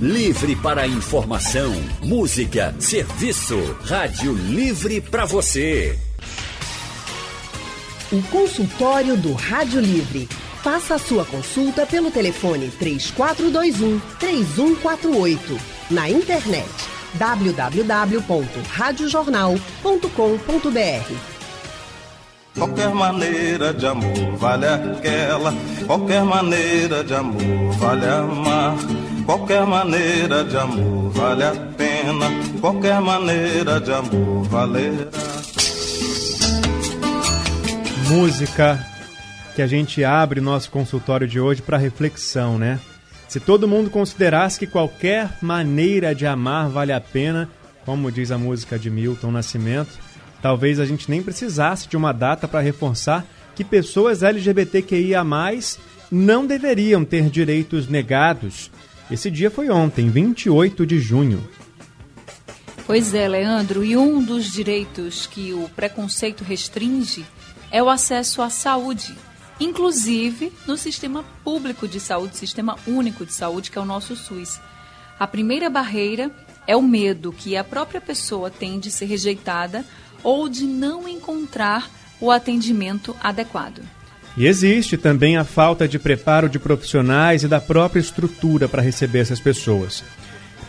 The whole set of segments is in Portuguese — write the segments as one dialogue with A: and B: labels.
A: Livre para informação, música, serviço. Rádio Livre para você.
B: O consultório do Rádio Livre. Faça a sua consulta pelo telefone 3421 3148. Na internet www.radiojornal.com.br.
C: Qualquer maneira de amor vale aquela, qualquer maneira de amor vale amar, qualquer maneira de amor vale a pena, qualquer maneira de amor valerá.
D: Música que a gente abre nosso consultório de hoje para reflexão, né? Se todo mundo considerasse que qualquer maneira de amar vale a pena, como diz a música de Milton Nascimento, talvez a gente nem precisasse de uma data para reforçar que pessoas LGBTQIA não deveriam ter direitos negados. Esse dia foi ontem, 28 de junho.
E: Pois é, Leandro, e um dos direitos que o preconceito restringe é o acesso à saúde inclusive no sistema público de saúde, sistema único de saúde, que é o nosso SUS. A primeira barreira é o medo que a própria pessoa tem de ser rejeitada ou de não encontrar o atendimento adequado.
D: E existe também a falta de preparo de profissionais e da própria estrutura para receber essas pessoas.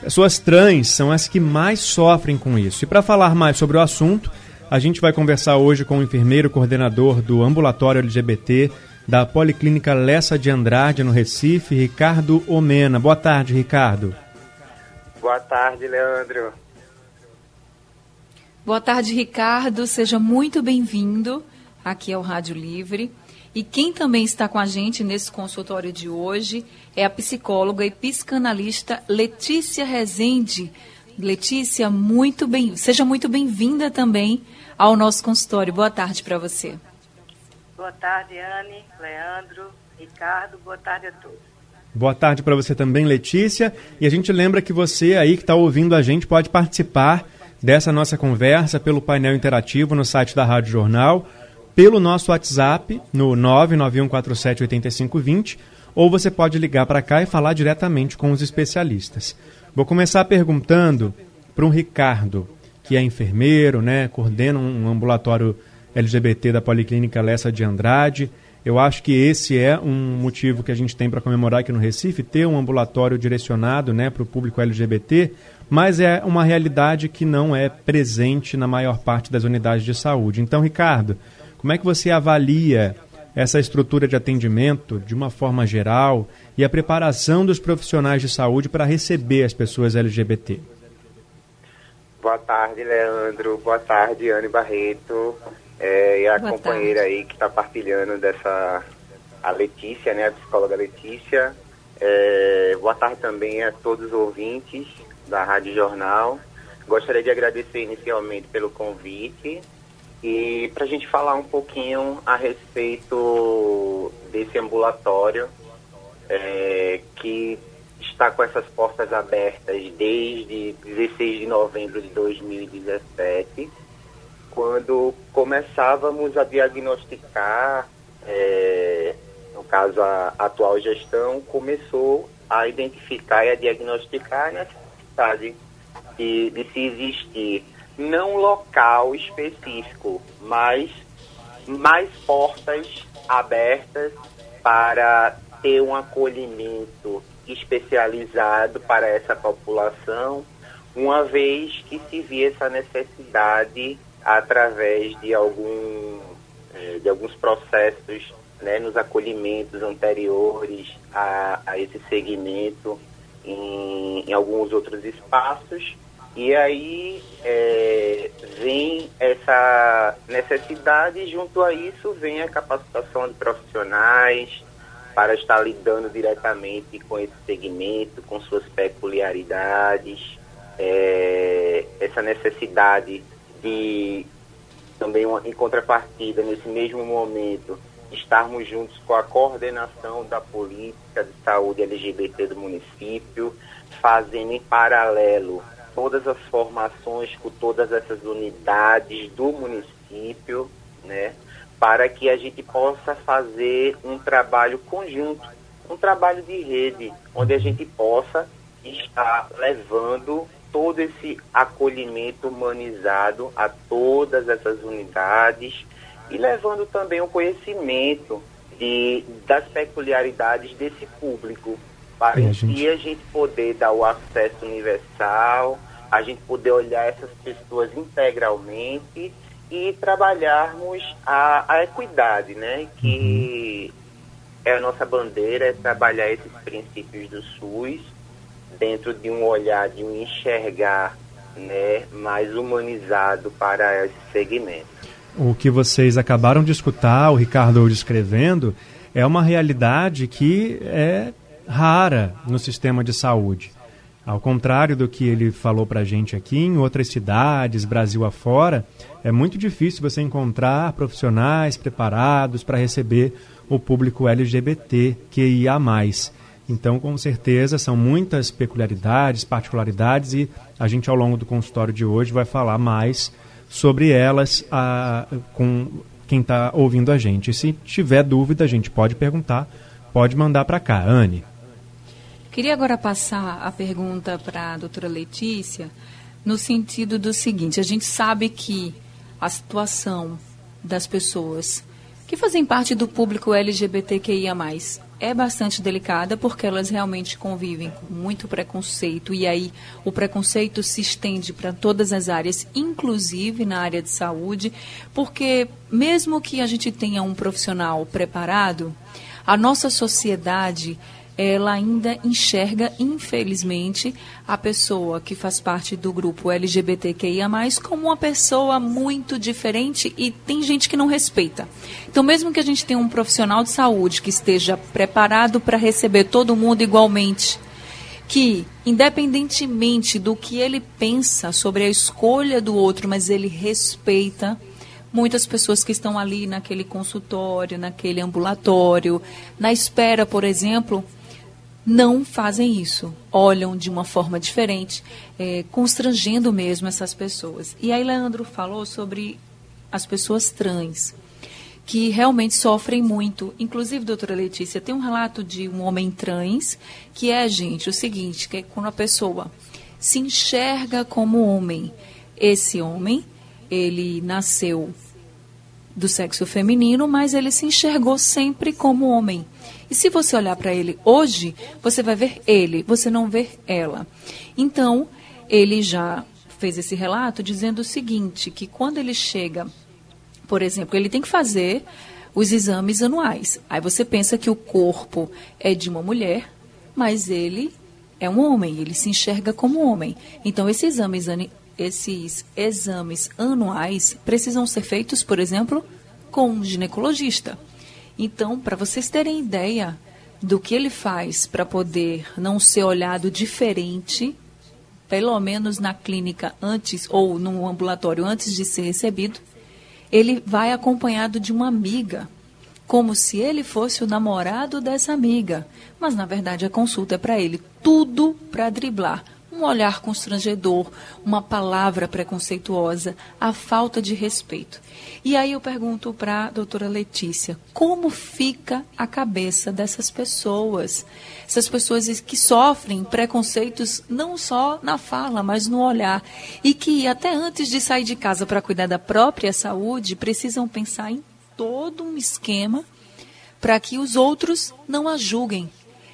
D: Pessoas trans são as que mais sofrem com isso. E para falar mais sobre o assunto, a gente vai conversar hoje com o enfermeiro coordenador do ambulatório LGBT da Policlínica Lessa de Andrade, no Recife, Ricardo Omena. Boa tarde, Ricardo.
F: Boa tarde, Leandro.
E: Boa tarde, Ricardo. Seja muito bem-vindo aqui ao Rádio Livre. E quem também está com a gente nesse consultório de hoje é a psicóloga e psicanalista Letícia Rezende. Letícia, muito bem, seja muito bem-vinda também ao nosso consultório. Boa tarde para você.
G: Boa tarde, Anne, Leandro, Ricardo, boa tarde a todos.
D: Boa tarde para você também, Letícia. E a gente lembra que você aí que está ouvindo a gente pode participar dessa nossa conversa pelo painel interativo no site da Rádio Jornal, pelo nosso WhatsApp no 991478520, ou você pode ligar para cá e falar diretamente com os especialistas. Vou começar perguntando para um Ricardo que é enfermeiro, né, coordena um ambulatório LGBT da Policlínica Lessa de Andrade. Eu acho que esse é um motivo que a gente tem para comemorar aqui no Recife, ter um ambulatório direcionado né, para o público LGBT, mas é uma realidade que não é presente na maior parte das unidades de saúde. Então, Ricardo, como é que você avalia essa estrutura de atendimento de uma forma geral e a preparação dos profissionais de saúde para receber as pessoas LGBT?
F: Boa tarde, Leandro. Boa tarde, Anne Barreto. É, e a Boa companheira tarde. aí que está partilhando dessa. A Letícia, né? A psicóloga Letícia. É, boa tarde também a todos os ouvintes da Rádio Jornal. Gostaria de agradecer inicialmente pelo convite e para a gente falar um pouquinho a respeito desse ambulatório é, que está com essas portas abertas desde 16 de novembro de 2017, quando começávamos a diagnosticar, é, no caso a, atual gestão, começou a identificar e a diagnosticar a necessidade de, de se existir não local específico, mas mais portas abertas para ter um acolhimento especializado para essa população, uma vez que se via essa necessidade através de, algum, eh, de alguns processos né, nos acolhimentos anteriores a, a esse segmento em, em, alguns outros espaços. E aí é, vem essa necessidade, junto a isso vem a capacitação de profissionais, para estar lidando diretamente com esse segmento, com suas peculiaridades, é, essa necessidade de também uma, em contrapartida nesse mesmo momento estarmos juntos com a coordenação da política de saúde LGBT do município, fazendo em paralelo todas as formações com todas essas unidades do município, né? para que a gente possa fazer um trabalho conjunto, um trabalho de rede, onde a gente possa está levando todo esse acolhimento humanizado a todas essas unidades e levando também o conhecimento de, das peculiaridades desse público, para é, gente... a gente poder dar o acesso universal, a gente poder olhar essas pessoas integralmente e trabalharmos a, a equidade, né? Que uhum. é a nossa bandeira, é trabalhar esses princípios do SUS dentro de um olhar, de um enxergar né, mais humanizado para esse segmento.
D: O que vocês acabaram de escutar, o Ricardo descrevendo, é uma realidade que é rara no sistema de saúde. Ao contrário do que ele falou para a gente aqui, em outras cidades, Brasil afora, é muito difícil você encontrar profissionais preparados para receber o público LGBT que ia mais. Então, com certeza, são muitas peculiaridades, particularidades e a gente, ao longo do consultório de hoje, vai falar mais sobre elas a, com quem está ouvindo a gente. Se tiver dúvida, a gente pode perguntar, pode mandar para cá. Anne.
E: Queria agora passar a pergunta para a doutora Letícia, no sentido do seguinte: a gente sabe que a situação das pessoas que fazem parte do público LGBTQIA, é bastante delicada porque elas realmente convivem com muito preconceito e aí o preconceito se estende para todas as áreas, inclusive na área de saúde, porque mesmo que a gente tenha um profissional preparado, a nossa sociedade ela ainda enxerga, infelizmente, a pessoa que faz parte do grupo LGBTQIA, como uma pessoa muito diferente e tem gente que não respeita. Então, mesmo que a gente tenha um profissional de saúde que esteja preparado para receber todo mundo igualmente, que, independentemente do que ele pensa sobre a escolha do outro, mas ele respeita muitas pessoas que estão ali naquele consultório, naquele ambulatório, na espera, por exemplo, não fazem isso, olham de uma forma diferente, é, constrangendo mesmo essas pessoas. E aí Leandro falou sobre as pessoas trans, que realmente sofrem muito. Inclusive, doutora Letícia, tem um relato de um homem trans, que é, gente, o seguinte, que é quando a pessoa se enxerga como homem, esse homem, ele nasceu do sexo feminino, mas ele se enxergou sempre como homem. E se você olhar para ele hoje, você vai ver ele, você não vê ela. Então, ele já fez esse relato dizendo o seguinte, que quando ele chega, por exemplo, ele tem que fazer os exames anuais. Aí você pensa que o corpo é de uma mulher, mas ele é um homem, ele se enxerga como homem. Então, esses exames, esses exames anuais precisam ser feitos, por exemplo, com um ginecologista. Então, para vocês terem ideia do que ele faz para poder não ser olhado diferente, pelo menos na clínica antes ou no ambulatório antes de ser recebido, ele vai acompanhado de uma amiga, como se ele fosse o namorado dessa amiga. Mas na verdade a consulta é para ele, tudo para driblar um olhar constrangedor, uma palavra preconceituosa, a falta de respeito. E aí eu pergunto para a doutora Letícia, como fica a cabeça dessas pessoas? Essas pessoas que sofrem preconceitos não só na fala, mas no olhar. E que até antes de sair de casa para cuidar da própria saúde, precisam pensar em todo um esquema para que os outros não a julguem.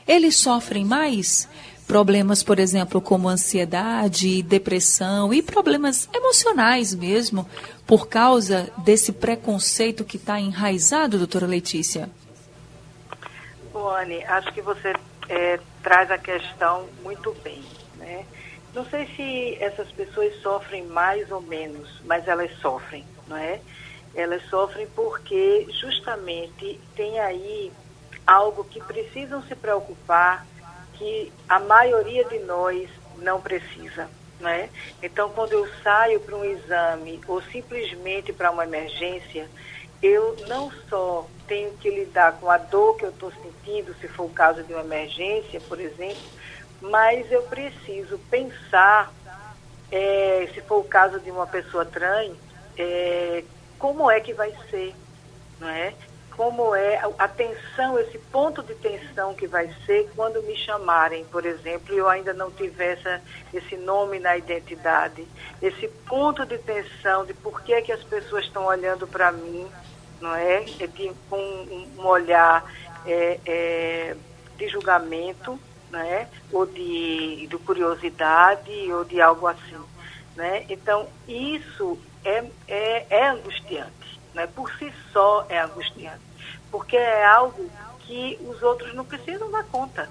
E: Eles sofrem mais problemas, por exemplo, como ansiedade, depressão e problemas emocionais mesmo, por causa desse preconceito que está enraizado, doutora Letícia?
G: Boane, acho que você é, traz a questão muito bem. Né? Não sei se essas pessoas sofrem mais ou menos, mas elas sofrem, não é? Elas sofrem porque justamente tem aí algo que precisam se preocupar que a maioria de nós não precisa. Né? Então, quando eu saio para um exame ou simplesmente para uma emergência, eu não só tenho que lidar com a dor que eu estou sentindo, se for o caso de uma emergência, por exemplo, mas eu preciso pensar, é, se for o caso de uma pessoa trans, é, como é que vai ser, não é? Como é a tensão, esse ponto de tensão que vai ser quando me chamarem, por exemplo, e eu ainda não tiver essa, esse nome na identidade, esse ponto de tensão de por que, que as pessoas estão olhando para mim, não é? é de, com um, olhar é, é, de julgamento, né? ou de, de curiosidade, ou de algo assim. Né? Então, isso é, é, é angustiante, né? por si só é angustiante, porque é algo que os outros não precisam dar conta.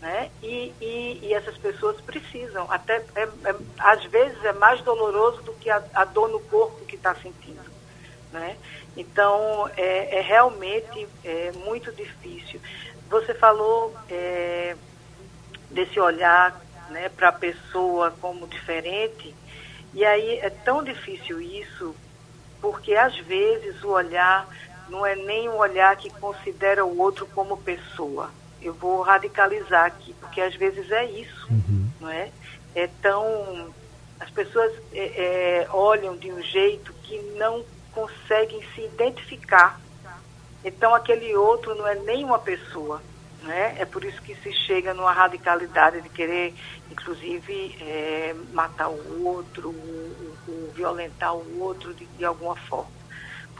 G: Né? E, e, e essas pessoas precisam, até é, é, às vezes é mais doloroso do que a, a dor no corpo que está sentindo. Né? Então, é, é realmente é, muito difícil. Você falou é, desse olhar né, para a pessoa como diferente, e aí é tão difícil isso, porque às vezes o olhar não é nem um olhar que considera o outro como pessoa. Eu vou radicalizar aqui, porque às vezes é isso, uhum. não é? É tão as pessoas é, é, olham de um jeito que não conseguem se identificar. Então aquele outro não é nem uma pessoa, né? É por isso que se chega numa radicalidade de querer, inclusive, é, matar o outro, ou, violentar o outro de, de, alguma forma,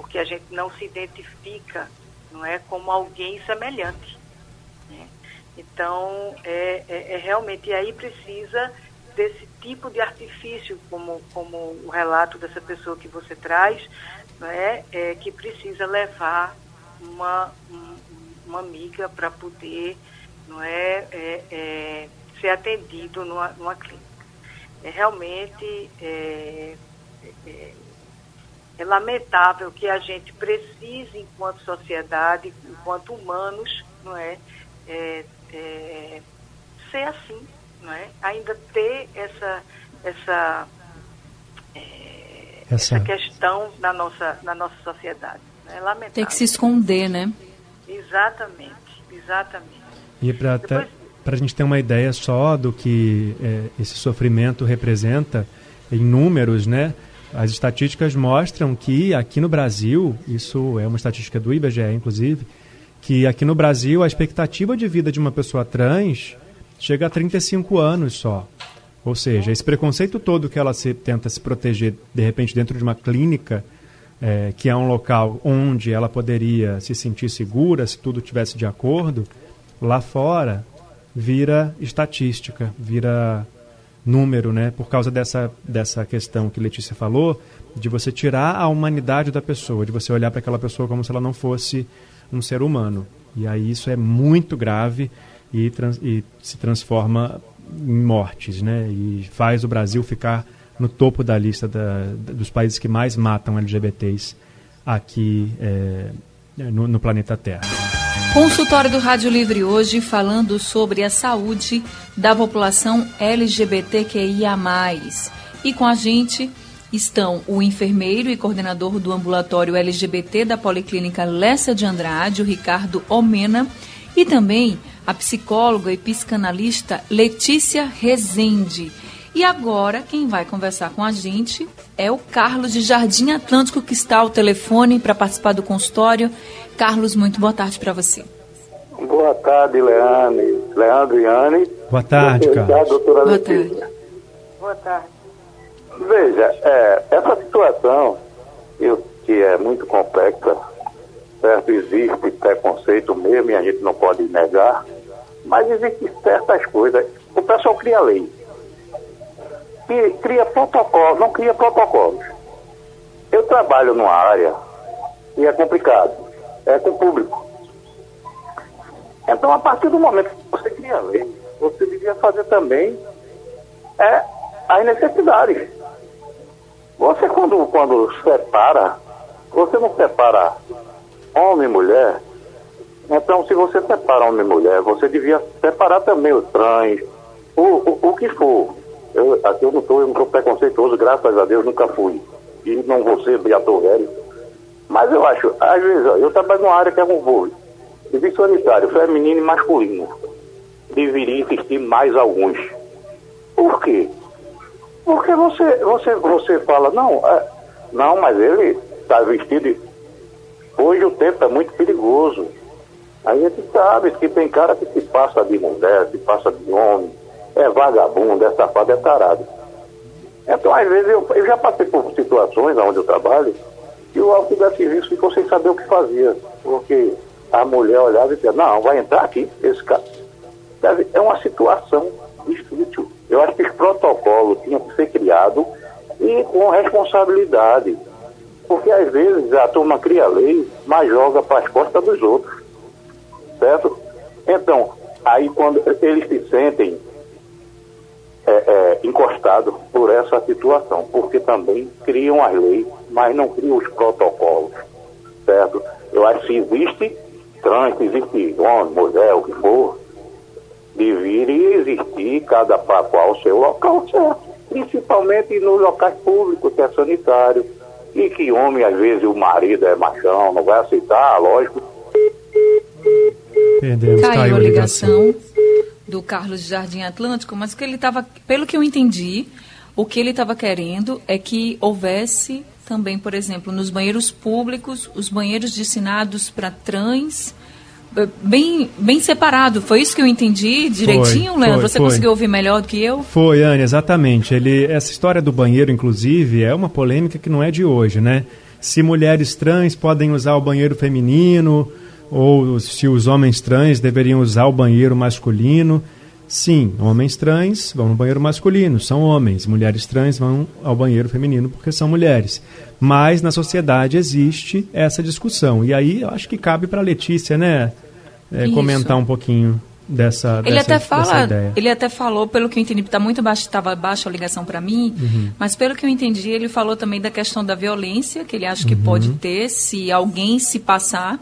G: porque a gente não se identifica, não é, como alguém semelhante. Né? Então, é, é, é realmente e aí precisa desse tipo de artifício, como, como o relato dessa pessoa que você traz, né, é, que precisa levar uma, uma amiga para poder não é, é, é, ser atendido numa, numa clínica. É realmente é, é, é, lamentável que a gente precise, enquanto sociedade, enquanto humanos, não é, é, é ser assim, não é? Ainda ter essa essa essa, essa questão na nossa, na nossa sociedade. É lamentável.
E: Tem que se esconder, né?
G: Exatamente, exatamente.
D: E para Depois... a gente ter uma ideia só do que é, esse sofrimento representa em números, né? As estatísticas mostram que aqui no Brasil, isso é uma estatística do IBGE, inclusive, que aqui no Brasil a expectativa de vida de uma pessoa trans chega a 35 anos só. Ou seja, esse preconceito todo que ela se, tenta se proteger, de repente, dentro de uma clínica, é, que é um local onde ela poderia se sentir segura se tudo tivesse de acordo, lá fora vira estatística, vira número, né? Por causa dessa, dessa questão que Letícia falou, de você tirar a humanidade da pessoa, de você olhar para aquela pessoa como se ela não fosse um ser humano. E aí isso é muito grave e, trans, e se transforma em mortes, né? E faz o Brasil ficar no topo da lista da, dos países que mais matam LGBTs aqui é, no, no planeta Terra.
E: Consultório do Rádio Livre hoje falando sobre a saúde da população LGBTQIA. E com a gente estão o enfermeiro e coordenador do ambulatório LGBT da Policlínica Lessa de Andrade, o Ricardo Omena, e também a psicóloga e psicanalista Letícia Rezende. E agora, quem vai conversar com a gente é o Carlos de Jardim Atlântico, que está ao telefone para participar do consultório. Carlos, muito boa tarde para você.
H: Boa tarde, Leane. Leandro e Anne.
D: Boa tarde, Carlos.
H: doutora
G: boa. Tarde. Boa tarde.
H: Veja, é, essa situação, eu, que é muito complexa, certo? Existe preconceito mesmo e a gente não pode negar, mas existem certas coisas. O pessoal cria lei cria protocolos, não cria protocolos. Eu trabalho numa área e é complicado, é com o público. Então, a partir do momento que você cria lei, você devia fazer também é, as necessidades. Você, quando, quando separa, você não separa homem e mulher. Então, se você separa homem e mulher, você devia separar também o trans, o, o, o que for. Eu, aqui eu não estou, eu não sou preconceituoso, graças a Deus nunca fui. E não vou ser beator velho. Mas eu acho, às vezes, ó, eu trabalho numa área que é um voo. Serviço sanitário, feminino e masculino. Deveria existir mais alguns. Por quê? Porque você, você, você fala, não, é, não, mas ele está vestido. Hoje o tempo é muito perigoso. A gente sabe que tem cara que se passa de mulher, se passa de homem, é vagabundo, é safado, é tarado. Então, às vezes, eu, eu já passei por situações onde eu trabalho e o auxiliar de serviço ficou sem saber o que fazia. Porque a mulher olhava e dizia, não, vai entrar aqui, esse cara. É uma situação difícil. Eu acho que esse protocolo tinha que ser criado e com responsabilidade. Porque às vezes a turma cria lei, mas joga para as costas dos outros. Certo? Então, aí quando eles se sentem é, é, encostados por essa situação, porque também criam as leis, mas não criam os protocolos. Certo? Eu acho que existe trânsito, existe homem, mulher, o que for, deveria existir cada qual o seu local certo, principalmente nos locais públicos, que é sanitário, e que homem, às vezes, o marido é machão, não vai aceitar, lógico.
E: Perdemos, caiu, caiu a ligação, ligação do Carlos de Jardim Atlântico, mas que ele estava, pelo que eu entendi, o que ele estava querendo é que houvesse também, por exemplo, nos banheiros públicos, os banheiros destinados para trans, eh, bem, bem separado. Foi isso que eu entendi direitinho, foi, Leandro? Foi, Você foi. conseguiu ouvir melhor do que eu?
D: Foi, Anne, exatamente. Ele, essa história do banheiro, inclusive, é uma polêmica que não é de hoje, né? Se mulheres trans podem usar o banheiro feminino ou se os homens trans deveriam usar o banheiro masculino. Sim, homens trans vão no banheiro masculino, são homens. Mulheres trans vão ao banheiro feminino porque são mulheres. Mas na sociedade existe essa discussão. E aí eu acho que cabe para a Letícia, né, é, comentar um pouquinho dessa,
E: ele
D: dessa,
E: até fala, Ele até falou, pelo que eu entendi, está muito baixo, estava baixa a ligação para mim, uhum. mas pelo que eu entendi, ele falou também da questão da violência, que ele acha que uhum. pode ter se alguém se passar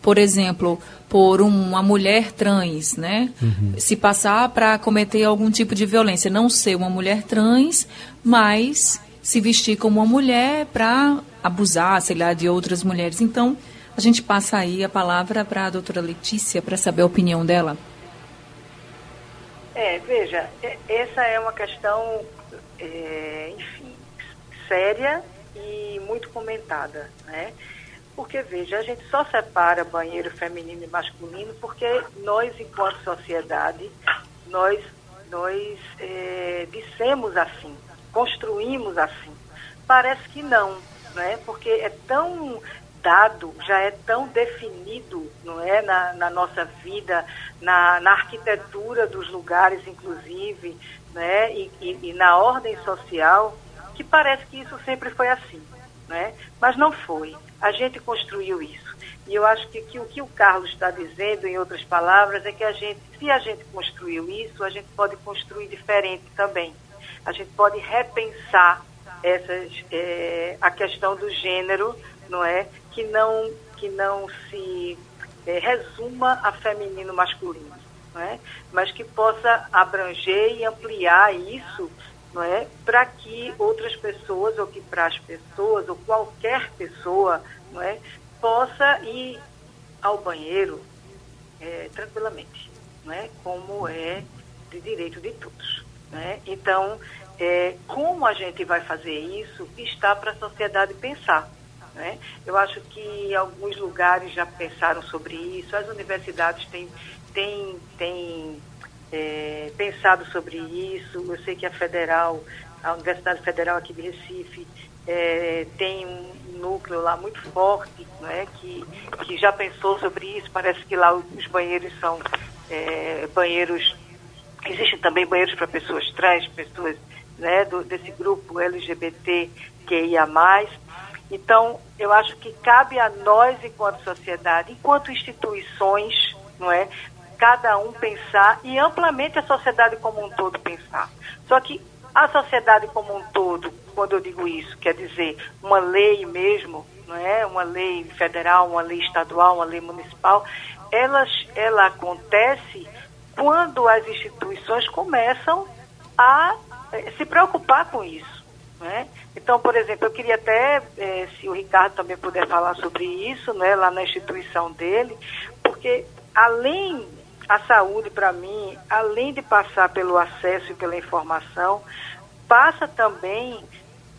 E: por exemplo, por uma mulher trans, né? Uhum. Se passar para cometer algum tipo de violência, não ser uma mulher trans, mas se vestir como uma mulher para abusar, sei lá, de outras mulheres. Então, a gente passa aí a palavra para a doutora Letícia para saber a opinião dela.
G: É, veja, essa é uma questão, é, enfim, séria e muito comentada, né? Porque, veja, a gente só separa banheiro feminino e masculino porque nós, enquanto sociedade, nós, nós é, dissemos assim, construímos assim. Parece que não, não é? Porque é tão dado, já é tão definido, não é, na, na nossa vida, na, na, arquitetura dos lugares, inclusive, né, e, e, e na ordem social, que parece que isso sempre foi assim, né? Mas não foi. A gente construiu isso. E eu acho que, que o que o Carlos está dizendo, em outras palavras, é que a gente, se a gente construiu isso, a gente pode construir diferente também. A gente pode repensar essas, é, a questão do gênero, não é? Que não, que não se é, resuma a feminino masculino, não é? Mas que possa abranger e ampliar isso não é? Para que outras pessoas ou que para as pessoas ou qualquer pessoa, não é, possa ir ao banheiro é, tranquilamente, não é? Como é de direito de todos, né? Então, é, como a gente vai fazer isso está para a sociedade pensar. Né? Eu acho que alguns lugares já pensaram sobre isso, as universidades têm, têm, têm é, pensado sobre isso. Eu sei que a Federal, a Universidade Federal aqui de Recife, é, tem um núcleo lá muito forte, né, que, que já pensou sobre isso. Parece que lá os banheiros são é, banheiros. Existem também banheiros para pessoas trans, pessoas né, do, desse grupo LGBT que ia mais. Então, eu acho que cabe a nós, enquanto sociedade, enquanto instituições, não é, cada um pensar e amplamente a sociedade como um todo pensar. Só que a sociedade como um todo, quando eu digo isso, quer dizer uma lei mesmo, não é? Uma lei federal, uma lei estadual, uma lei municipal, ela, ela acontece quando as instituições começam a eh, se preocupar com isso. Né? Então, por exemplo, eu queria até, eh, se o Ricardo também puder falar sobre isso, né, lá na instituição dele, porque além a saúde, para mim, além de passar pelo acesso e pela informação, passa também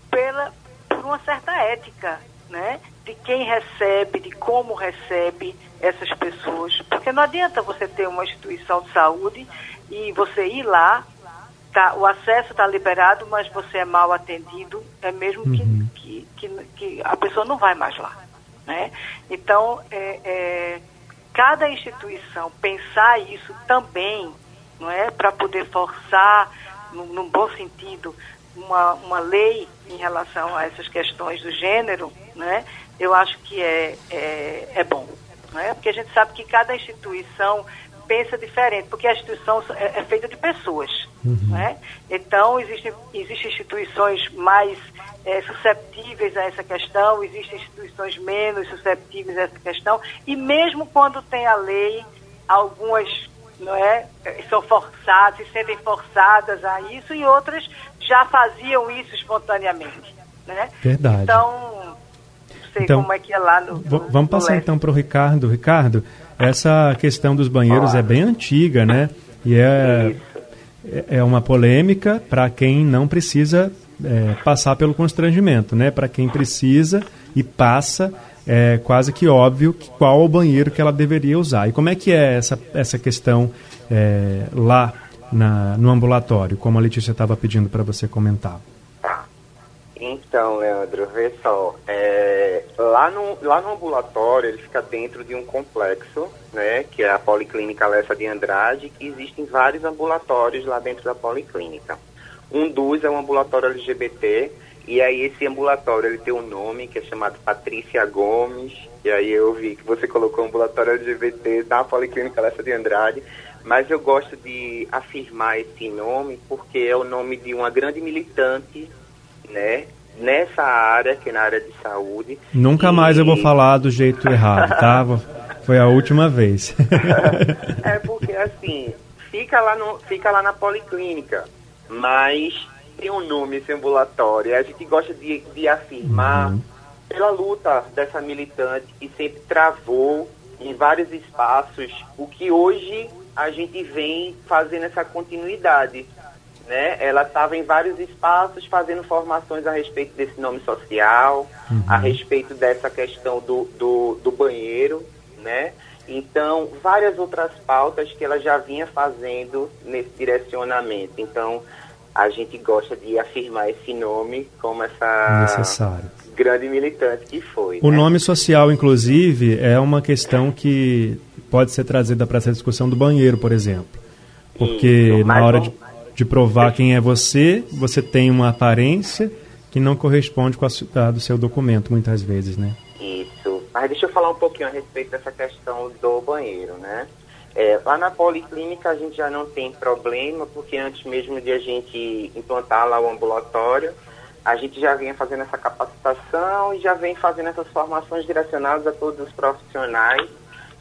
G: pela, por uma certa ética, né, de quem recebe, de como recebe essas pessoas. Porque não adianta você ter uma instituição de saúde e você ir lá, tá, o acesso está liberado, mas você é mal atendido, é mesmo uhum. que, que, que, que, a pessoa não vai mais lá. Né? Então, é, é, cada instituição pensar isso também, não é, para poder forçar, no, num bom sentido, uma, uma lei em relação a essas questões do gênero, né, eu acho que é, é, é bom. Né? Porque a gente sabe que cada instituição pensa diferente, porque a instituição é, é feita de pessoas. Uhum. Né? Então, existem, existem instituições mais é, susceptíveis a essa questão, existem instituições menos susceptíveis a essa questão, e mesmo quando tem a lei, algumas não é, são forçadas, se sentem forçadas a isso, e outras já faziam isso espontaneamente. Né?
D: Verdade.
G: Então, não sei então, como é que é lá no. no
D: vamos passar no então para o Ricardo. Ricardo, essa questão dos banheiros é bem antiga, né? E é, é, é uma polêmica para quem não precisa é, passar pelo constrangimento, né? Para quem precisa e passa, é quase que óbvio que qual o banheiro que ela deveria usar. E como é que é essa, essa questão é, lá na, no ambulatório, como a Letícia estava pedindo para você comentar?
F: Então, Leandro, vê só, é, lá, no, lá no ambulatório ele fica dentro de um complexo, né, que é a Policlínica Lessa de Andrade, que existem vários ambulatórios lá dentro da Policlínica. Um dos é um ambulatório LGBT, e aí esse ambulatório ele tem um nome que é chamado Patrícia Gomes, e aí eu vi que você colocou ambulatório LGBT na Policlínica Lessa de Andrade, mas eu gosto de afirmar esse nome porque é o nome de uma grande militante, né, nessa área, que é na área de saúde.
D: Nunca e... mais eu vou falar do jeito errado, tá? Foi a última vez.
F: é porque assim, fica lá, no, fica lá na policlínica, mas tem um nome esse ambulatório. A gente gosta de, de afirmar uhum. pela luta dessa militante que sempre travou em vários espaços o que hoje a gente vem fazendo essa continuidade. Né? Ela estava em vários espaços fazendo formações a respeito desse nome social, uhum. a respeito dessa questão do, do, do banheiro, né? Então, várias outras pautas que ela já vinha fazendo nesse direcionamento. Então, a gente gosta de afirmar esse nome como essa
D: Necessário.
F: grande militante que foi.
D: O né? nome social, inclusive, é uma questão que pode ser trazida para essa discussão do banheiro, por exemplo. Porque Isso, na hora de, de, provar quem é você, você tem uma aparência que não corresponde com a, a do seu documento, muitas vezes, né?
F: Isso. Mas deixa eu falar um pouquinho a respeito dessa questão do banheiro, né? É, lá na policlínica a gente já não tem problema, porque antes mesmo de a gente implantar lá o ambulatório, a gente já vem fazendo essa capacitação e já vem fazendo essas formações direcionadas a todos os profissionais,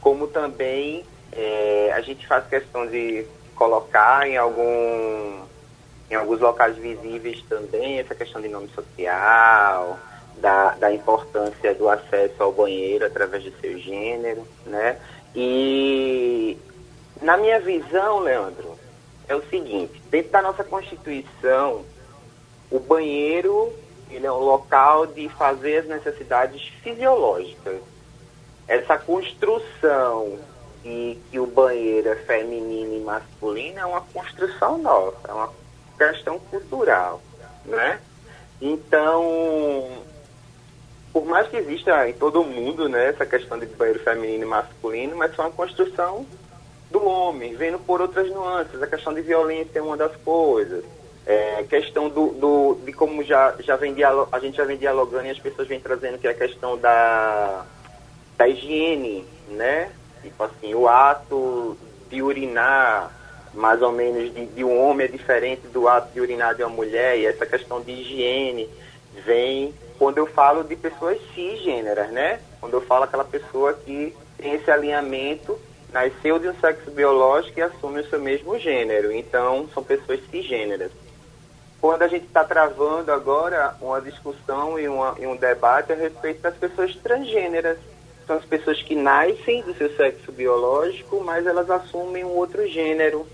F: como também é, a gente faz questão de colocar em algum em alguns locais visíveis também essa questão de nome social, da, da importância do acesso ao banheiro através do seu gênero, né? E na minha visão, Leandro, é o seguinte, dentro da nossa Constituição, o banheiro ele é um local de fazer as necessidades fisiológicas. Essa construção que o banheiro é feminino e masculino é uma construção nossa, é uma questão cultural, né? Então, por mais que exista em todo mundo né, essa questão de banheiro feminino e masculino, mas é uma construção do homem, vendo por outras nuances. A questão de violência é uma das coisas. É, questão do, do, de como já, já vem a gente já vem dialogando e as pessoas vêm trazendo que é a questão da, da higiene, né? Tipo assim, o ato de urinar, mais ou menos, de, de um homem é diferente do ato de urinar de uma mulher, e essa questão de higiene vem quando eu falo de pessoas cisgêneras, né? Quando eu falo aquela pessoa que tem esse alinhamento, nasceu de um sexo biológico e assume o seu mesmo gênero. Então, são pessoas cisgêneras. Quando a gente está travando agora uma discussão e, uma, e um debate a respeito das pessoas transgêneras, são as pessoas que nascem do seu sexo biológico, mas elas assumem um outro gênero.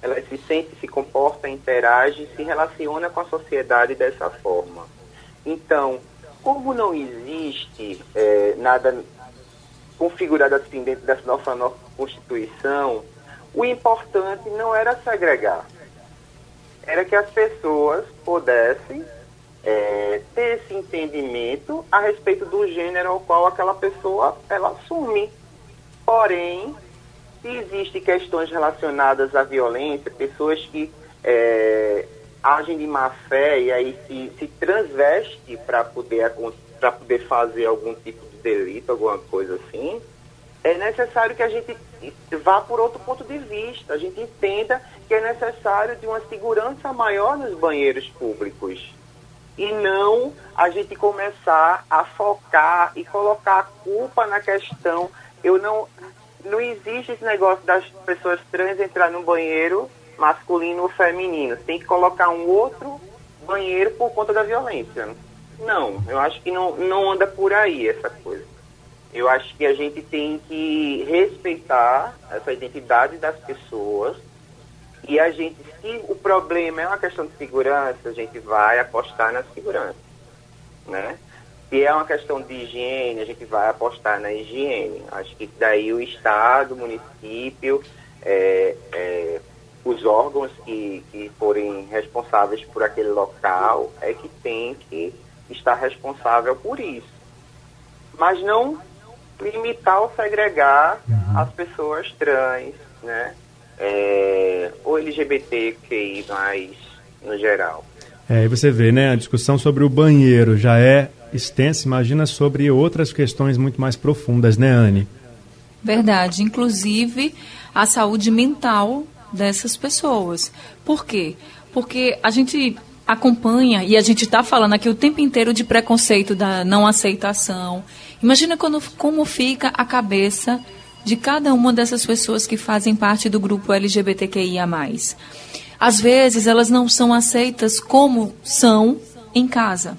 F: Elas se sentem, se comportam, interagem, se relacionam com a sociedade dessa forma. Então, como não existe é, nada configurado assim dentro dessa nossa, nossa Constituição, o importante não era segregar, era que as pessoas pudessem é, ter esse entendimento a respeito do gênero ao qual aquela pessoa ela assume. Porém, se existem questões relacionadas à violência, pessoas que é, agem de má fé e aí se, se transveste para poder, poder fazer algum tipo de delito, alguma coisa assim, é necessário que a gente vá por outro ponto de vista, a gente entenda que é necessário de uma segurança maior nos banheiros públicos e não a gente começar a focar e colocar a culpa na questão. Eu não não existe esse negócio das pessoas trans entrar no banheiro masculino ou feminino. Tem que colocar um outro banheiro por conta da violência. Não, eu acho que não, não anda por aí essa coisa. Eu acho que a gente tem que respeitar essa identidade das pessoas e a gente, se o problema é uma questão de segurança, a gente vai apostar na segurança, né? Se é uma questão de higiene, a gente vai apostar na higiene. Acho que daí o Estado, o município, é, é, os órgãos que, que forem responsáveis por aquele local é que tem que estar responsável por isso. Mas não limitar ou segregar uhum. as pessoas trans, né? É, ou LGBTQI+, no geral.
D: É, e você vê, né, a discussão sobre o banheiro já é extensa, imagina sobre outras questões muito mais profundas, né, Anne?
E: Verdade, inclusive a saúde mental dessas pessoas. Por quê? Porque a gente acompanha e a gente está falando aqui o tempo inteiro de preconceito, da não aceitação. Imagina quando, como fica a cabeça de cada uma dessas pessoas que fazem parte do grupo LGBTQIA. Às vezes elas não são aceitas como são em casa.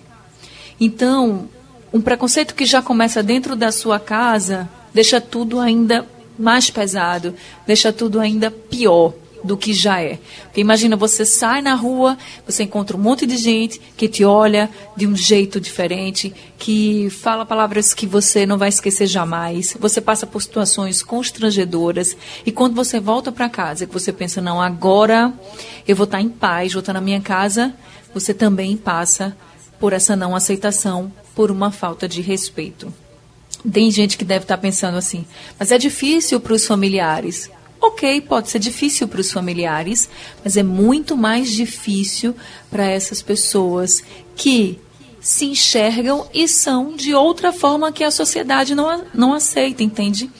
E: Então, um preconceito que já começa dentro da sua casa deixa tudo ainda mais pesado, deixa tudo ainda pior do que já é. Porque imagina, você sai na rua, você encontra um monte de gente que te olha de um jeito diferente, que fala palavras que você não vai esquecer jamais. Você passa por situações constrangedoras e quando você volta para casa, que você pensa, não, agora eu vou estar em paz, vou estar na minha casa, você também passa por essa não aceitação, por uma falta de respeito. Tem gente que deve estar pensando assim, mas é difícil para os familiares. Ok, pode ser difícil para os familiares, mas é muito mais difícil para essas pessoas que se enxergam e são de outra forma que a sociedade não, não aceita, entende?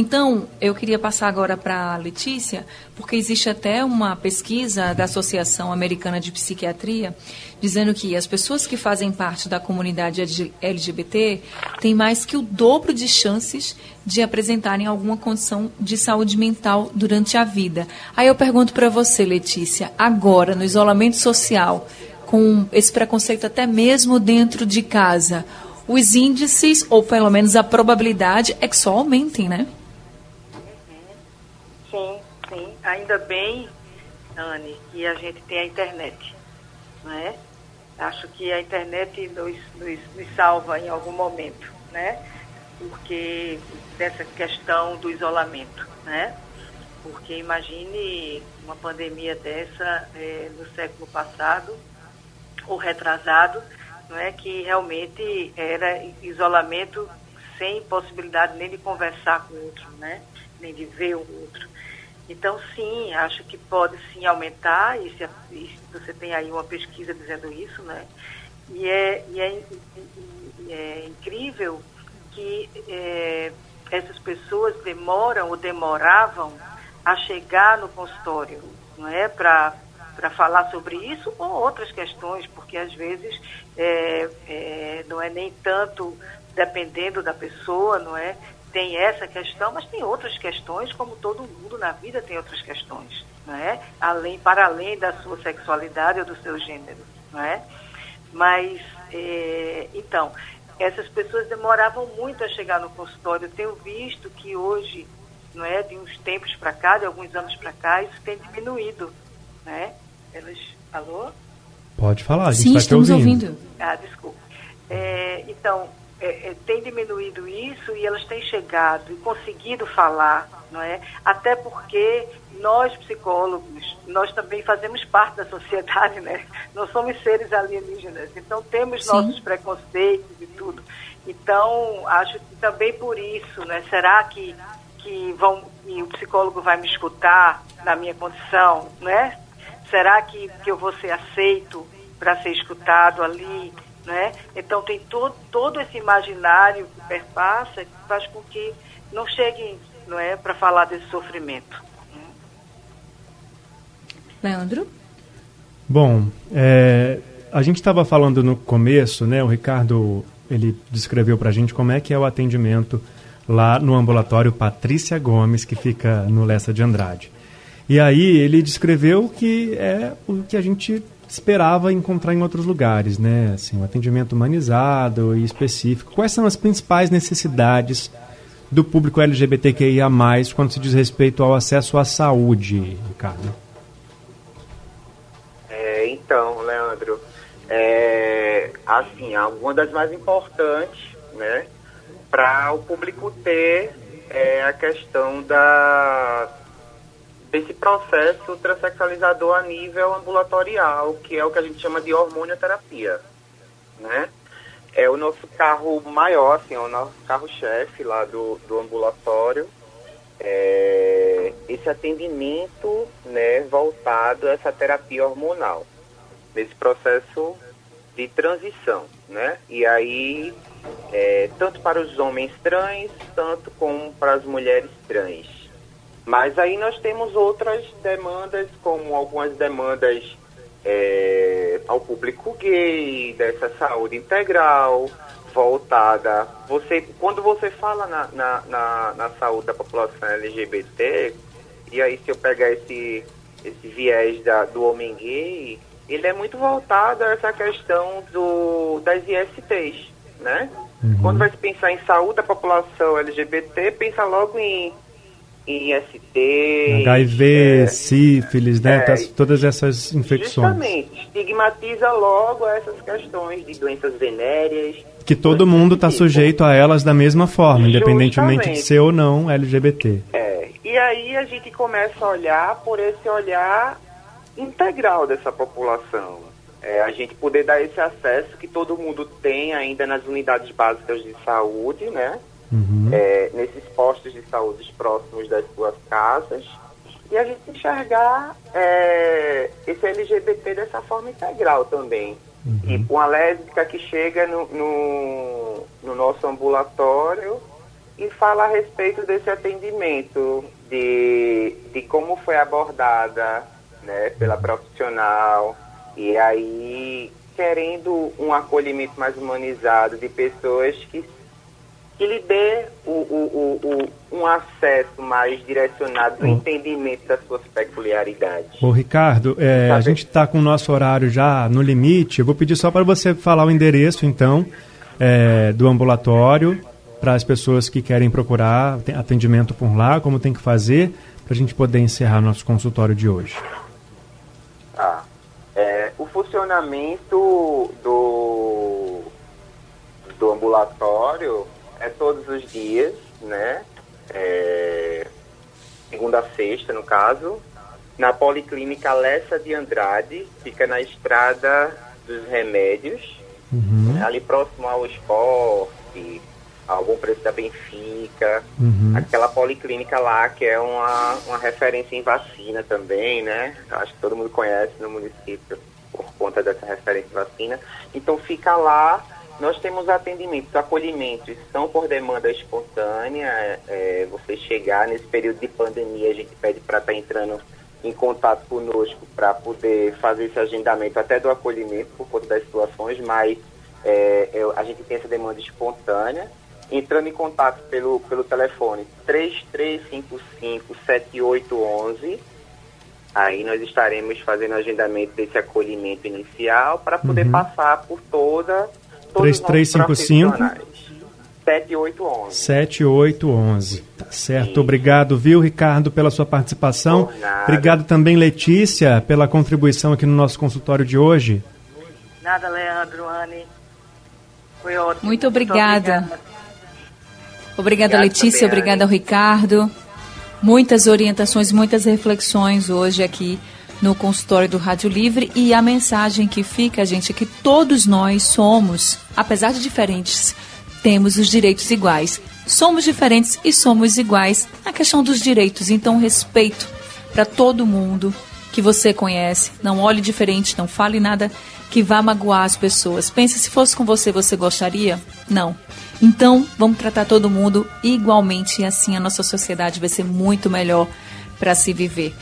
E: Então, eu queria passar agora para a Letícia, porque existe até uma pesquisa da Associação Americana de Psiquiatria dizendo que as pessoas que fazem parte da comunidade LGBT têm mais que o dobro de chances de apresentarem alguma condição de saúde mental durante a vida. Aí eu pergunto para você, Letícia, agora, no isolamento social, com esse preconceito até mesmo dentro de casa, os índices, ou pelo menos a probabilidade, é que só aumentem, né?
G: Sim, sim. Ainda bem, Anne, que a gente tem a internet. É? Acho que a internet nos, nos, nos salva em algum momento, né? Porque dessa questão do isolamento, né? Porque imagine uma pandemia dessa é, no século passado ou retrasado, não é que realmente era isolamento sem possibilidade nem de conversar com o outro, né? Nem de ver o outro. Então, sim, acho que pode sim aumentar, e, se, e você tem aí uma pesquisa dizendo isso, né? E é, e é, e é incrível que é, essas pessoas demoram ou demoravam a chegar no consultório, não é? Para para falar sobre isso ou outras questões, porque às vezes é, é, não é nem tanto dependendo da pessoa, não é? Tem essa questão, mas tem outras questões, como todo mundo na vida tem outras questões, não é? Além, para além da sua sexualidade ou do seu gênero, não é? Mas, é, então, essas pessoas demoravam muito a chegar no consultório. Eu tenho visto que hoje, não é, de uns tempos para cá, de alguns anos para cá, isso tem diminuído, né? Elas, alô?
D: Pode falar, a gente
E: Sim, tá estamos ouvindo. ouvindo.
G: Ah, desculpa. É, então, é, é, tem diminuído isso e elas têm chegado e conseguido falar, não é? Até porque nós psicólogos, nós também fazemos parte da sociedade, né? Nós somos seres alienígenas, então temos Sim. nossos preconceitos e tudo. Então, acho que também por isso, né? Será que que vão e o psicólogo vai me escutar na minha condição, né? Será que, que eu vou ser aceito para ser escutado ali? Né? Então tem todo, todo esse imaginário que perpassa que faz com que não cheguem não é, para falar desse sofrimento.
E: Leandro?
D: Bom, é, a gente estava falando no começo, né? O Ricardo ele descreveu para a gente como é que é o atendimento lá no ambulatório Patrícia Gomes, que fica no Lessa de Andrade. E aí ele descreveu que é o que a gente esperava encontrar em outros lugares, né? Assim, um atendimento humanizado e específico. Quais são as principais necessidades do público LGBTQIA+, quando se diz respeito ao acesso à saúde, Ricardo?
F: É, então, Leandro, é, assim, uma das mais importantes, né, para o público ter é a questão da desse processo transexualizador a nível ambulatorial, que é o que a gente chama de hormonioterapia, né? É o nosso carro maior, assim, é o nosso carro-chefe lá do, do ambulatório, é esse atendimento, né, voltado a essa terapia hormonal, nesse processo de transição, né? E aí, é, tanto para os homens trans, tanto como para as mulheres trans, mas aí nós temos outras demandas, como algumas demandas é, ao público gay, dessa saúde integral, voltada. Você, quando você fala na, na, na, na saúde da população LGBT, e aí se eu pegar esse, esse viés da, do homem gay, ele é muito voltado a essa questão do, das ISTs, né? Uhum. Quando vai se pensar em saúde da população LGBT, pensa logo em IST,
D: HIV, é, sífilis, né? É, todas essas infecções.
F: Justamente, estigmatiza logo essas questões de doenças venéreas.
D: Que todo mundo está tipo. sujeito a elas da mesma forma, Justamente. independentemente de ser ou não LGBT.
F: É, e aí a gente começa a olhar por esse olhar integral dessa população. É, a gente poder dar esse acesso que todo mundo tem ainda nas unidades básicas de saúde, né? Uhum. é, nesses postos de saúde próximos das suas casas e a gente enxergar é, esse LGBT dessa forma integral também. Uhum. E uma lésbica que chega no, no, no, nosso ambulatório e fala a respeito desse atendimento, de, de como foi abordada né, pela uhum. profissional, e aí querendo um acolhimento mais humanizado de pessoas que que lhe dê o, o, o, um acesso mais direcionado no entendimento das suas peculiaridades.
D: Ô Ricardo, é, a gente está com o nosso horário já no limite. Eu vou pedir só para você falar o endereço, então, é, do ambulatório, para as pessoas que querem procurar atendimento por lá, como tem que fazer, para a gente poder encerrar nosso consultório de hoje.
F: Ah, é, o funcionamento do, do ambulatório é todos os dias, né? É, segunda a sexta, no caso, na Policlínica Lessa de Andrade, fica na Estrada dos Remédios, uhum. ali próximo ao esporte, algum preço da Benfica, uhum. aquela policlínica lá que é uma, uma referência em vacina também, né? Acho que todo mundo conhece no município por conta dessa referência em vacina. Então fica lá nós temos atendimentos, acolhimentos, são por demanda espontânea. É, é você chegar nesse período de pandemia, a gente pede para estar tá entrando em contato conosco para poder fazer esse agendamento até do acolhimento por conta das situações, mas é, é a gente tem essa demanda espontânea. Entrando em contato pelo, pelo telefone 3355-7811, aí nós estaremos fazendo agendamento desse acolhimento inicial para poder uhum. passar por toda
D: 3355
F: 7811.
D: 7811. Tá certo. Sim. Obrigado, viu, Ricardo, pela sua participação. Obrigado também, Letícia, pela contribuição aqui no nosso consultório de hoje.
G: Nada, Leandro, Anne. Foi ótimo.
E: Muito obrigada. Muito obrigada. obrigada, Letícia. Obrigada ao Ricardo. Muitas orientações, muitas reflexões hoje aqui no consultório do Rádio Livre e a mensagem que fica, gente, é que todos nós somos, apesar de diferentes, temos os direitos iguais. Somos diferentes e somos iguais na questão dos direitos. Então, respeito para todo mundo que você conhece. Não olhe diferente, não fale nada que vá magoar as pessoas. Pense se fosse com você, você gostaria? Não. Então, vamos tratar todo mundo igualmente e assim a nossa sociedade vai ser muito melhor para se viver.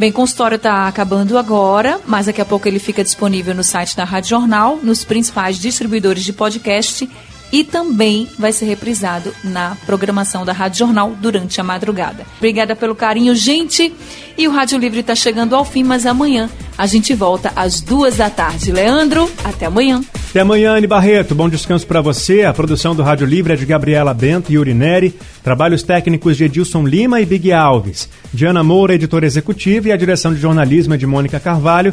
E: Bem, o consultório está acabando agora, mas daqui a pouco ele fica disponível no site da Rádio Jornal, nos principais distribuidores de podcast e também vai ser reprisado na programação da Rádio Jornal durante a madrugada. Obrigada pelo carinho, gente. E o Rádio Livre está chegando ao fim, mas amanhã a gente volta às duas da tarde. Leandro, até amanhã.
D: Até amanhã, Anne Barreto. Bom descanso para você. A produção do Rádio Livre é de Gabriela Bento e Urineri. Trabalhos técnicos de Edilson Lima e Big Alves. Diana Moura, editora executiva, e a direção de jornalismo é de Mônica Carvalho.